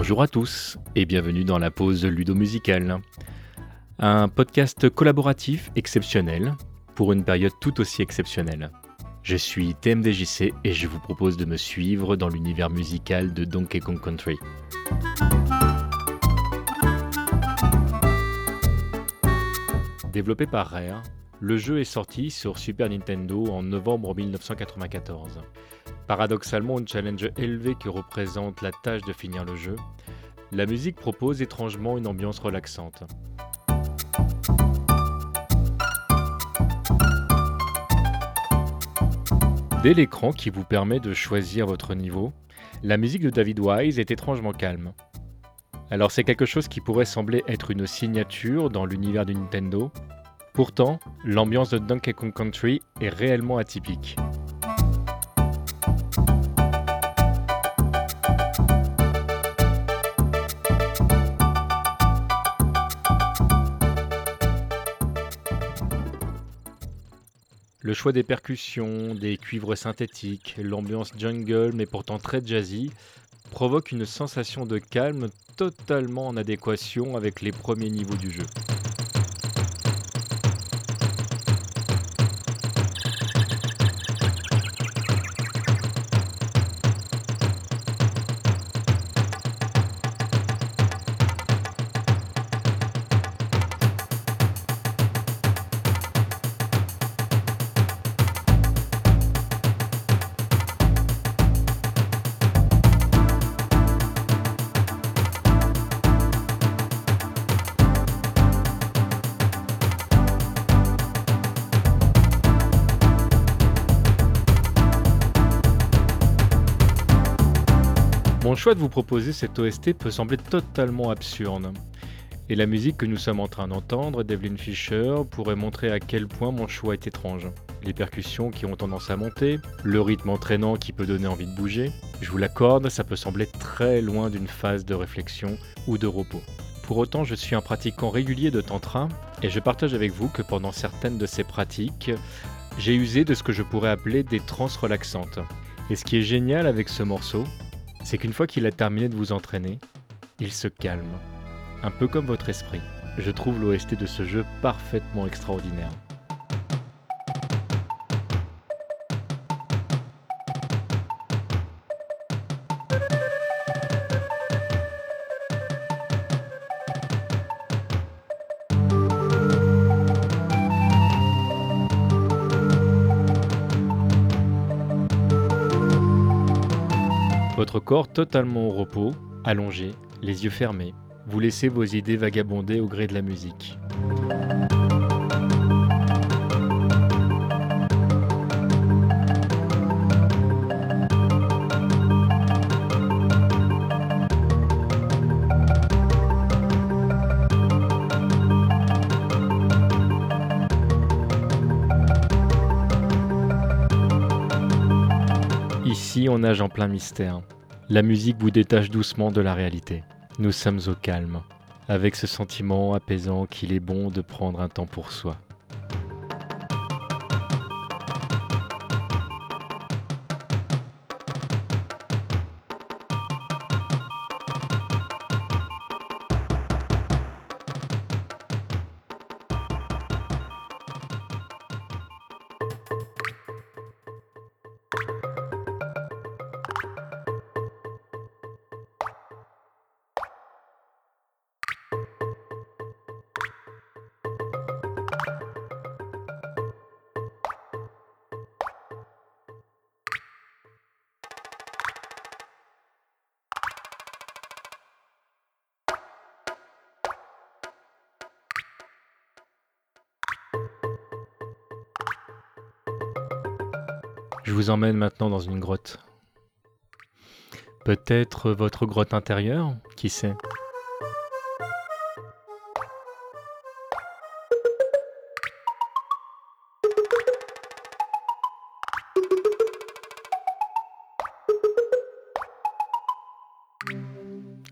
Bonjour à tous et bienvenue dans la pause ludo-musicale. Un podcast collaboratif exceptionnel pour une période tout aussi exceptionnelle. Je suis TMDJC et je vous propose de me suivre dans l'univers musical de Donkey Kong Country. Développé par Rare, le jeu est sorti sur Super Nintendo en novembre 1994. Paradoxalement, un challenge élevé que représente la tâche de finir le jeu, la musique propose étrangement une ambiance relaxante. Dès l'écran qui vous permet de choisir votre niveau, la musique de David Wise est étrangement calme. Alors c'est quelque chose qui pourrait sembler être une signature dans l'univers de Nintendo, Pourtant, l'ambiance de Donkey Kong Country est réellement atypique. Le choix des percussions, des cuivres synthétiques, l'ambiance jungle mais pourtant très jazzy provoque une sensation de calme totalement en adéquation avec les premiers niveaux du jeu. Mon choix de vous proposer cette OST peut sembler totalement absurde. Et la musique que nous sommes en train d'entendre, Devlin Fisher, pourrait montrer à quel point mon choix est étrange. Les percussions qui ont tendance à monter, le rythme entraînant qui peut donner envie de bouger, je vous l'accorde, ça peut sembler très loin d'une phase de réflexion ou de repos. Pour autant, je suis un pratiquant régulier de tantra et je partage avec vous que pendant certaines de ces pratiques, j'ai usé de ce que je pourrais appeler des trans relaxantes. Et ce qui est génial avec ce morceau, c'est qu'une fois qu'il a terminé de vous entraîner, il se calme. Un peu comme votre esprit. Je trouve l'OST de ce jeu parfaitement extraordinaire. Votre corps totalement au repos, allongé, les yeux fermés, vous laissez vos idées vagabonder au gré de la musique. On nage en plein mystère. La musique vous détache doucement de la réalité. Nous sommes au calme, avec ce sentiment apaisant qu'il est bon de prendre un temps pour soi. Je vous emmène maintenant dans une grotte. Peut-être votre grotte intérieure, qui sait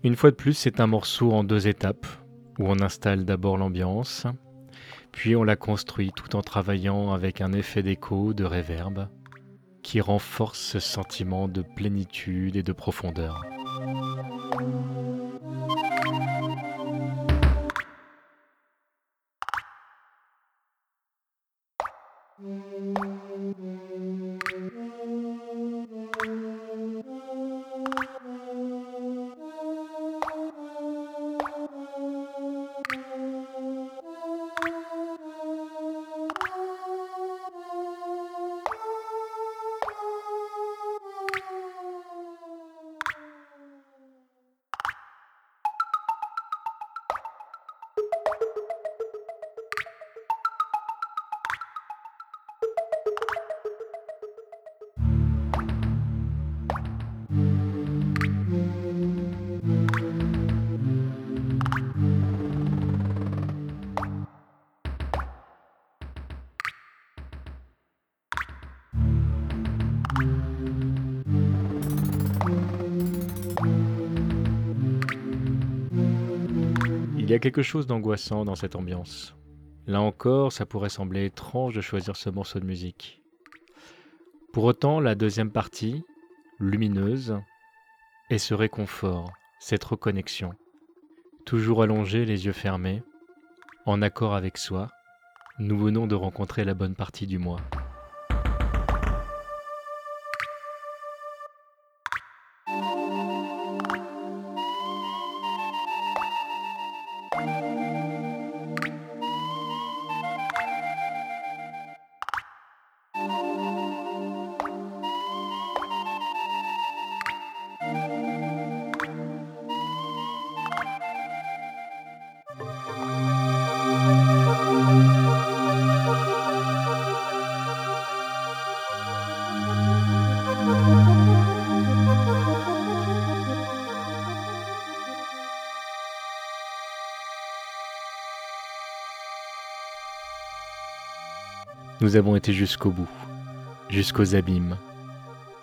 Une fois de plus, c'est un morceau en deux étapes, où on installe d'abord l'ambiance, puis on la construit tout en travaillant avec un effet d'écho, de réverb, qui renforce ce sentiment de plénitude et de profondeur. Il y a quelque chose d'angoissant dans cette ambiance. Là encore, ça pourrait sembler étrange de choisir ce morceau de musique. Pour autant, la deuxième partie, lumineuse, est ce réconfort, cette reconnexion. Toujours allongé, les yeux fermés, en accord avec soi, nous venons de rencontrer la bonne partie du moi. Nous avons été jusqu'au bout, jusqu'aux abîmes,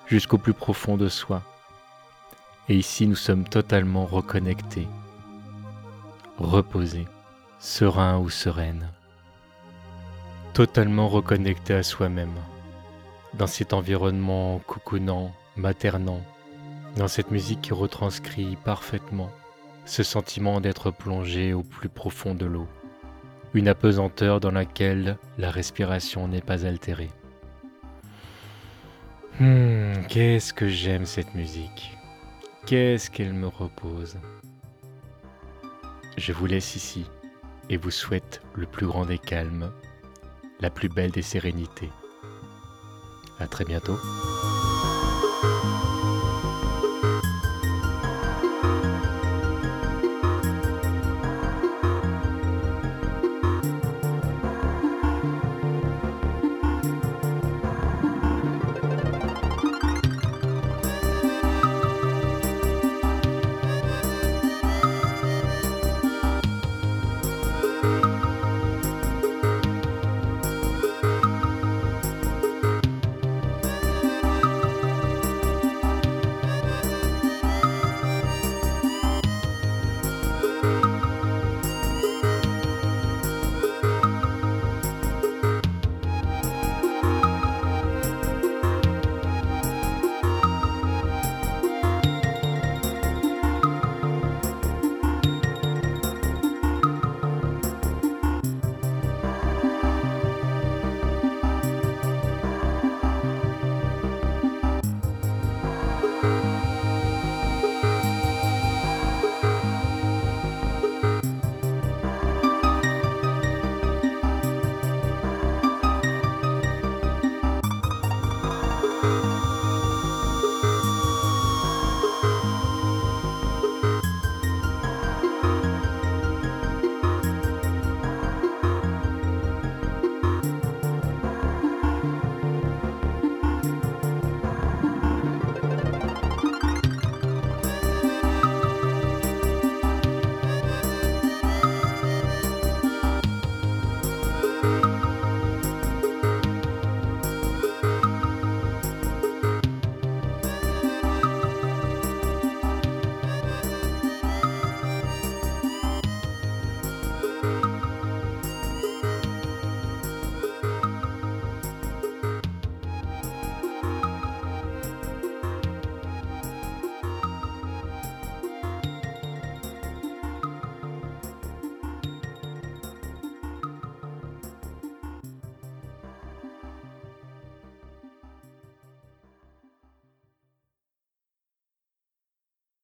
jusqu'au plus profond de soi. Et ici nous sommes totalement reconnectés, reposés, sereins ou sereines, totalement reconnectés à soi-même, dans cet environnement cocoonant, maternant, dans cette musique qui retranscrit parfaitement ce sentiment d'être plongé au plus profond de l'eau une apesanteur dans laquelle la respiration n'est pas altérée. Hmm, qu'est-ce que j'aime cette musique. Qu'est-ce qu'elle me repose. Je vous laisse ici et vous souhaite le plus grand des calmes, la plus belle des sérénités. À très bientôt.